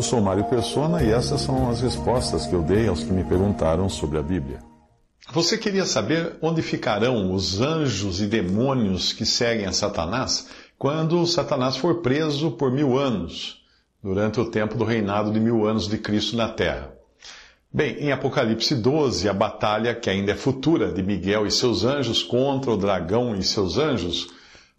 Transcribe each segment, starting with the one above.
Eu sou Mário Persona e essas são as respostas que eu dei aos que me perguntaram sobre a Bíblia. Você queria saber onde ficarão os anjos e demônios que seguem a Satanás quando Satanás for preso por mil anos, durante o tempo do reinado de mil anos de Cristo na terra? Bem, em Apocalipse 12, a batalha, que ainda é futura, de Miguel e seus anjos contra o dragão e seus anjos,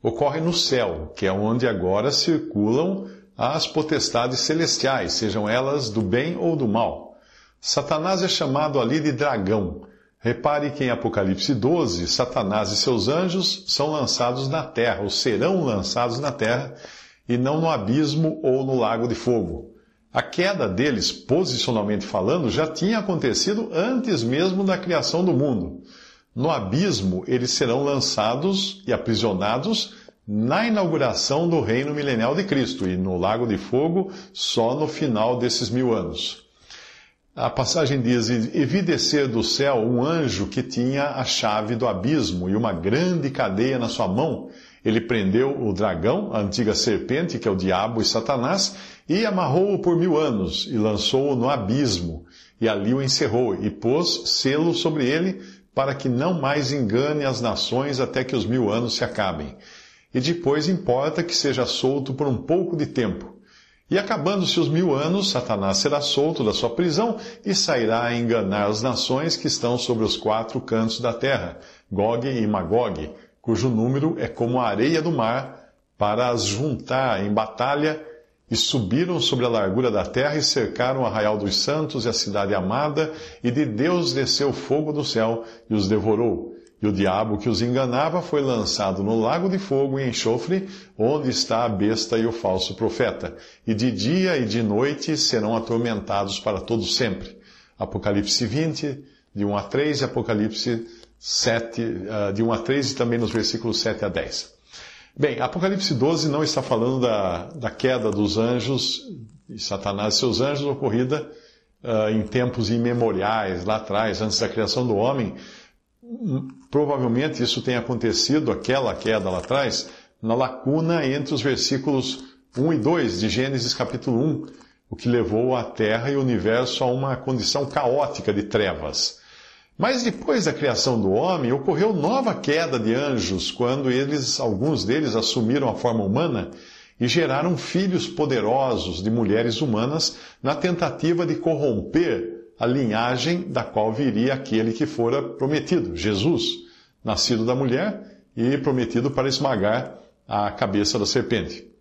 ocorre no céu, que é onde agora circulam as potestades celestiais, sejam elas do bem ou do mal. Satanás é chamado ali de dragão. Repare que em Apocalipse 12, Satanás e seus anjos são lançados na terra, ou serão lançados na terra, e não no abismo ou no lago de fogo. A queda deles, posicionalmente falando, já tinha acontecido antes mesmo da criação do mundo. No abismo, eles serão lançados e aprisionados na inauguração do reino milenial de Cristo e no lago de fogo só no final desses mil anos. A passagem diz: E vi descer do céu um anjo que tinha a chave do abismo e uma grande cadeia na sua mão. Ele prendeu o dragão, a antiga serpente, que é o diabo e Satanás, e amarrou-o por mil anos, e lançou-o no abismo, e ali o encerrou, e pôs selo sobre ele, para que não mais engane as nações até que os mil anos se acabem. E depois importa que seja solto por um pouco de tempo. E acabando-se os mil anos, Satanás será solto da sua prisão e sairá a enganar as nações que estão sobre os quatro cantos da terra, Gog e Magog, cujo número é como a areia do mar, para as juntar em batalha, e subiram sobre a largura da terra e cercaram o arraial dos santos e a cidade amada, e de Deus desceu fogo do céu e os devorou. E o diabo que os enganava foi lançado no lago de fogo e enxofre, onde está a besta e o falso profeta. E de dia e de noite serão atormentados para todo sempre. Apocalipse 20, de 1 a 3, e Apocalipse 7, uh, de 1 a 3 e também nos versículos 7 a 10. Bem, Apocalipse 12 não está falando da, da queda dos anjos, Satanás e seus anjos, ocorrida uh, em tempos imemoriais, lá atrás, antes da criação do homem. Provavelmente isso tenha acontecido, aquela queda lá atrás, na lacuna entre os versículos 1 e 2 de Gênesis capítulo 1, o que levou a Terra e o universo a uma condição caótica de trevas. Mas depois da criação do homem, ocorreu nova queda de anjos, quando eles, alguns deles, assumiram a forma humana e geraram filhos poderosos de mulheres humanas na tentativa de corromper a linhagem da qual viria aquele que fora prometido, Jesus, nascido da mulher e prometido para esmagar a cabeça da serpente.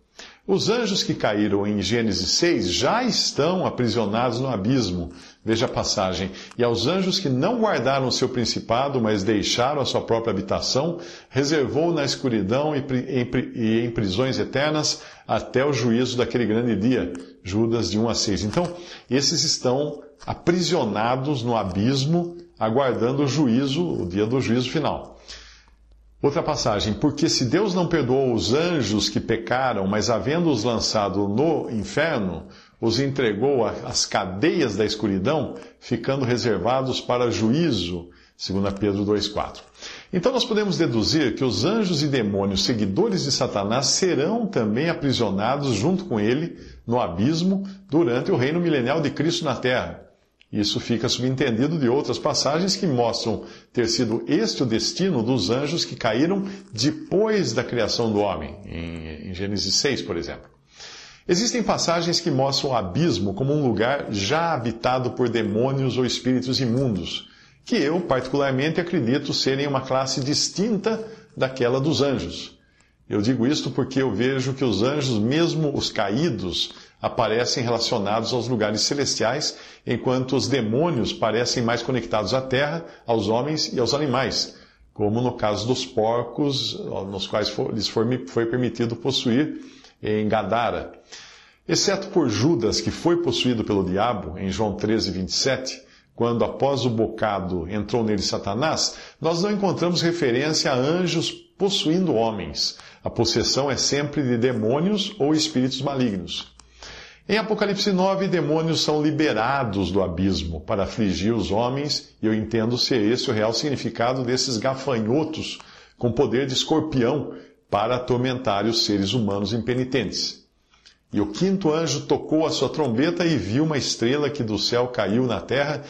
Os anjos que caíram em Gênesis 6 já estão aprisionados no abismo, veja a passagem. E aos anjos que não guardaram seu principado, mas deixaram a sua própria habitação, reservou na escuridão e em prisões eternas até o juízo daquele grande dia. Judas de 1 a 6. Então, esses estão aprisionados no abismo, aguardando o juízo, o dia do juízo final. Outra passagem, porque se Deus não perdoou os anjos que pecaram, mas havendo-os lançado no inferno, os entregou às cadeias da escuridão, ficando reservados para juízo, segundo Pedro 2,4. Então nós podemos deduzir que os anjos e demônios seguidores de Satanás serão também aprisionados junto com ele no abismo durante o reino milenial de Cristo na terra. Isso fica subentendido de outras passagens que mostram ter sido este o destino dos anjos que caíram depois da criação do homem, em, Gênesis 6, por exemplo. Existem passagens que mostram o abismo como um lugar já habitado por demônios ou espíritos imundos, que eu, particularmente, acredito serem uma classe distinta daquela dos anjos. Eu digo isto porque eu vejo que os anjos, mesmo os caídos, aparecem relacionados aos lugares celestiais, enquanto os demônios parecem mais conectados à terra, aos homens e aos animais, como no caso dos porcos, nos quais lhes foi permitido possuir em Gadara. Exceto por Judas, que foi possuído pelo diabo, em João 13, 27, quando após o bocado entrou nele Satanás, nós não encontramos referência a anjos possuindo homens. A possessão é sempre de demônios ou espíritos malignos. Em Apocalipse 9, demônios são liberados do abismo para afligir os homens, e eu entendo ser esse o real significado desses gafanhotos com poder de escorpião para atormentar os seres humanos impenitentes. E o quinto anjo tocou a sua trombeta e viu uma estrela que do céu caiu na terra,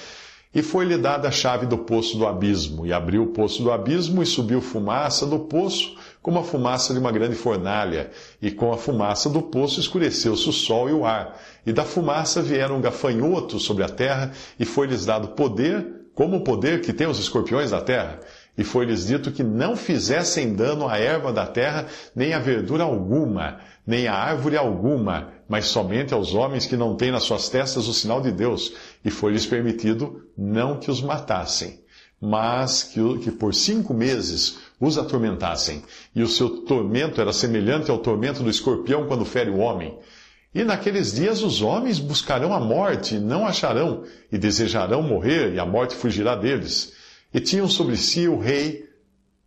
e foi-lhe dada a chave do poço do abismo, e abriu o poço do abismo, e subiu fumaça do poço, como a fumaça de uma grande fornalha, e com a fumaça do poço escureceu-se o sol e o ar, e da fumaça vieram gafanhotos sobre a terra, e foi-lhes dado poder, como o poder que tem os escorpiões da terra. E foi-lhes dito que não fizessem dano à erva da terra, nem à verdura alguma, nem à árvore alguma, mas somente aos homens que não têm nas suas testas o sinal de Deus. E foi-lhes permitido não que os matassem, mas que, que por cinco meses os atormentassem. E o seu tormento era semelhante ao tormento do escorpião quando fere o homem. E naqueles dias os homens buscarão a morte e não acharão, e desejarão morrer, e a morte fugirá deles. E tinham sobre si o rei,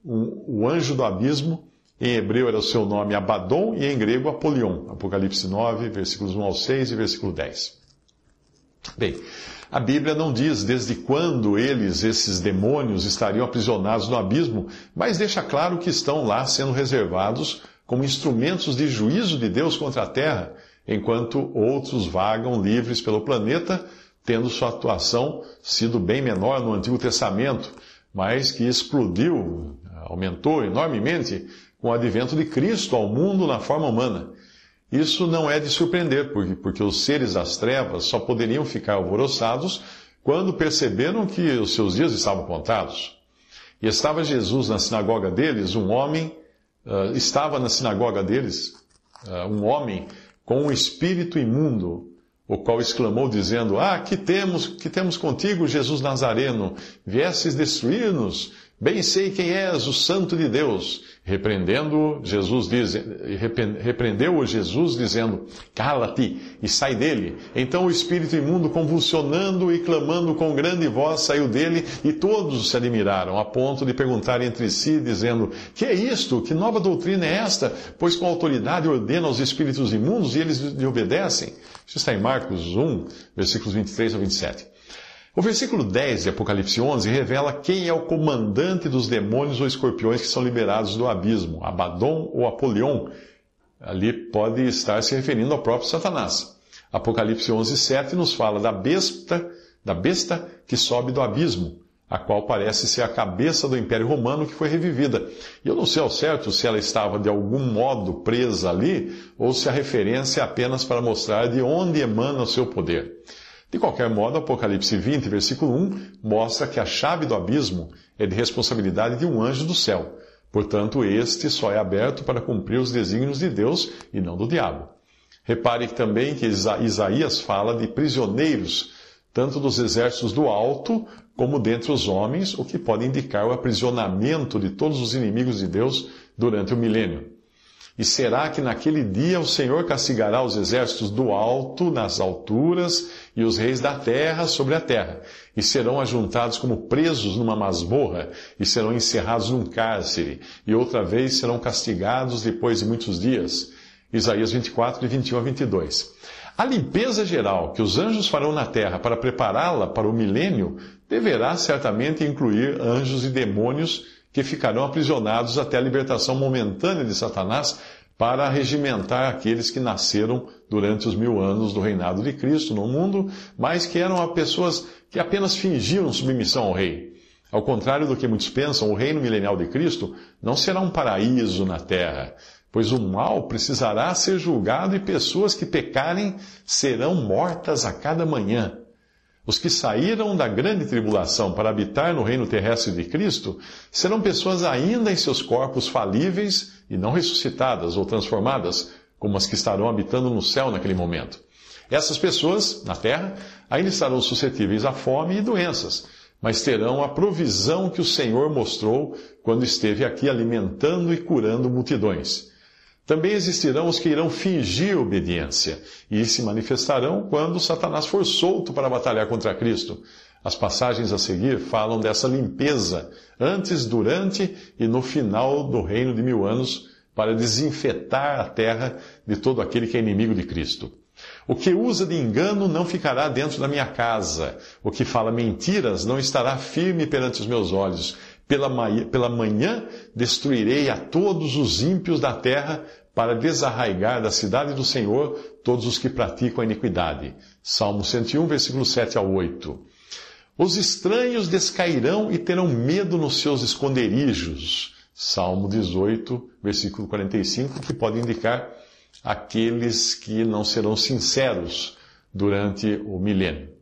o anjo do abismo, em hebreu era o seu nome Abaddon e em grego Apolion. Apocalipse 9, versículos 1 ao 6 e versículo 10. Bem, a Bíblia não diz desde quando eles, esses demônios, estariam aprisionados no abismo, mas deixa claro que estão lá sendo reservados como instrumentos de juízo de Deus contra a terra, enquanto outros vagam livres pelo planeta, tendo sua atuação sido bem menor no Antigo Testamento, mas que explodiu, aumentou enormemente com o advento de Cristo ao mundo na forma humana. Isso não é de surpreender, porque, porque os seres das trevas só poderiam ficar alvoroçados quando perceberam que os seus dias estavam contados. E estava Jesus na sinagoga deles, um homem, uh, estava na sinagoga deles, uh, um homem com um espírito imundo, o qual exclamou dizendo: Ah, que temos, que temos contigo, Jesus Nazareno? Viesses destruir-nos? Bem sei quem és, o Santo de Deus. Repreendendo, Jesus diz, repreendeu-o Jesus dizendo, cala-te e sai dele. Então o espírito imundo, convulsionando e clamando com grande voz, saiu dele e todos se admiraram, a ponto de perguntar entre si, dizendo, que é isto? Que nova doutrina é esta? Pois com autoridade ordena aos espíritos imundos e eles lhe obedecem. Isso está em Marcos 1, versículos 23 a 27. O versículo 10 de Apocalipse 11 revela quem é o comandante dos demônios ou escorpiões que são liberados do abismo, Abaddon ou Apolion. Ali pode estar se referindo ao próprio Satanás. Apocalipse 11, 7 nos fala da besta, da besta que sobe do abismo, a qual parece ser a cabeça do Império Romano que foi revivida. E eu não sei ao certo se ela estava de algum modo presa ali, ou se a referência é apenas para mostrar de onde emana o seu poder. De qualquer modo, Apocalipse 20, versículo 1, mostra que a chave do abismo é de responsabilidade de um anjo do céu. Portanto, este só é aberto para cumprir os desígnios de Deus e não do diabo. Repare também que Isaías fala de prisioneiros, tanto dos exércitos do alto como dentre os homens, o que pode indicar o aprisionamento de todos os inimigos de Deus durante o milênio. E será que naquele dia o Senhor castigará os exércitos do alto nas alturas e os reis da terra sobre a terra, e serão ajuntados como presos numa masmorra, e serão encerrados num cárcere, e outra vez serão castigados depois de muitos dias. Isaías 24, de 21 a 22. A limpeza geral que os anjos farão na terra para prepará-la para o milênio deverá certamente incluir anjos e demônios que ficarão aprisionados até a libertação momentânea de Satanás para regimentar aqueles que nasceram durante os mil anos do reinado de Cristo no mundo, mas que eram pessoas que apenas fingiam submissão ao rei. Ao contrário do que muitos pensam, o reino milenial de Cristo não será um paraíso na terra, pois o mal precisará ser julgado e pessoas que pecarem serão mortas a cada manhã. Os que saíram da grande tribulação para habitar no reino terrestre de Cristo serão pessoas ainda em seus corpos falíveis e não ressuscitadas ou transformadas, como as que estarão habitando no céu naquele momento. Essas pessoas, na terra, ainda estarão suscetíveis à fome e doenças, mas terão a provisão que o Senhor mostrou quando esteve aqui alimentando e curando multidões. Também existirão os que irão fingir obediência e se manifestarão quando Satanás for solto para batalhar contra Cristo. As passagens a seguir falam dessa limpeza antes, durante e no final do reino de mil anos para desinfetar a terra de todo aquele que é inimigo de Cristo. O que usa de engano não ficará dentro da minha casa. O que fala mentiras não estará firme perante os meus olhos. Pela manhã, pela manhã destruirei a todos os ímpios da terra para desarraigar da cidade do Senhor todos os que praticam a iniquidade. Salmo 101, versículo 7 ao 8. Os estranhos descairão e terão medo nos seus esconderijos. Salmo 18, versículo 45, que pode indicar aqueles que não serão sinceros durante o milênio.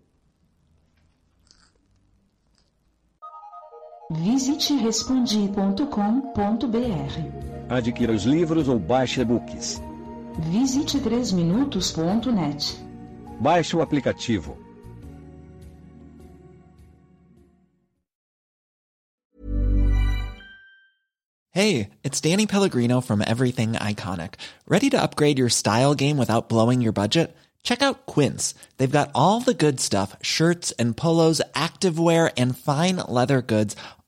Visite respondi.com.br. Adquira os livros ou baixe e-books. Visite 3minutos.net. Baixe o aplicativo. Hey, it's Danny Pellegrino from Everything Iconic. Ready to upgrade your style game without blowing your budget? Check out Quince. They've got all the good stuff shirts and polos, activewear, and fine leather goods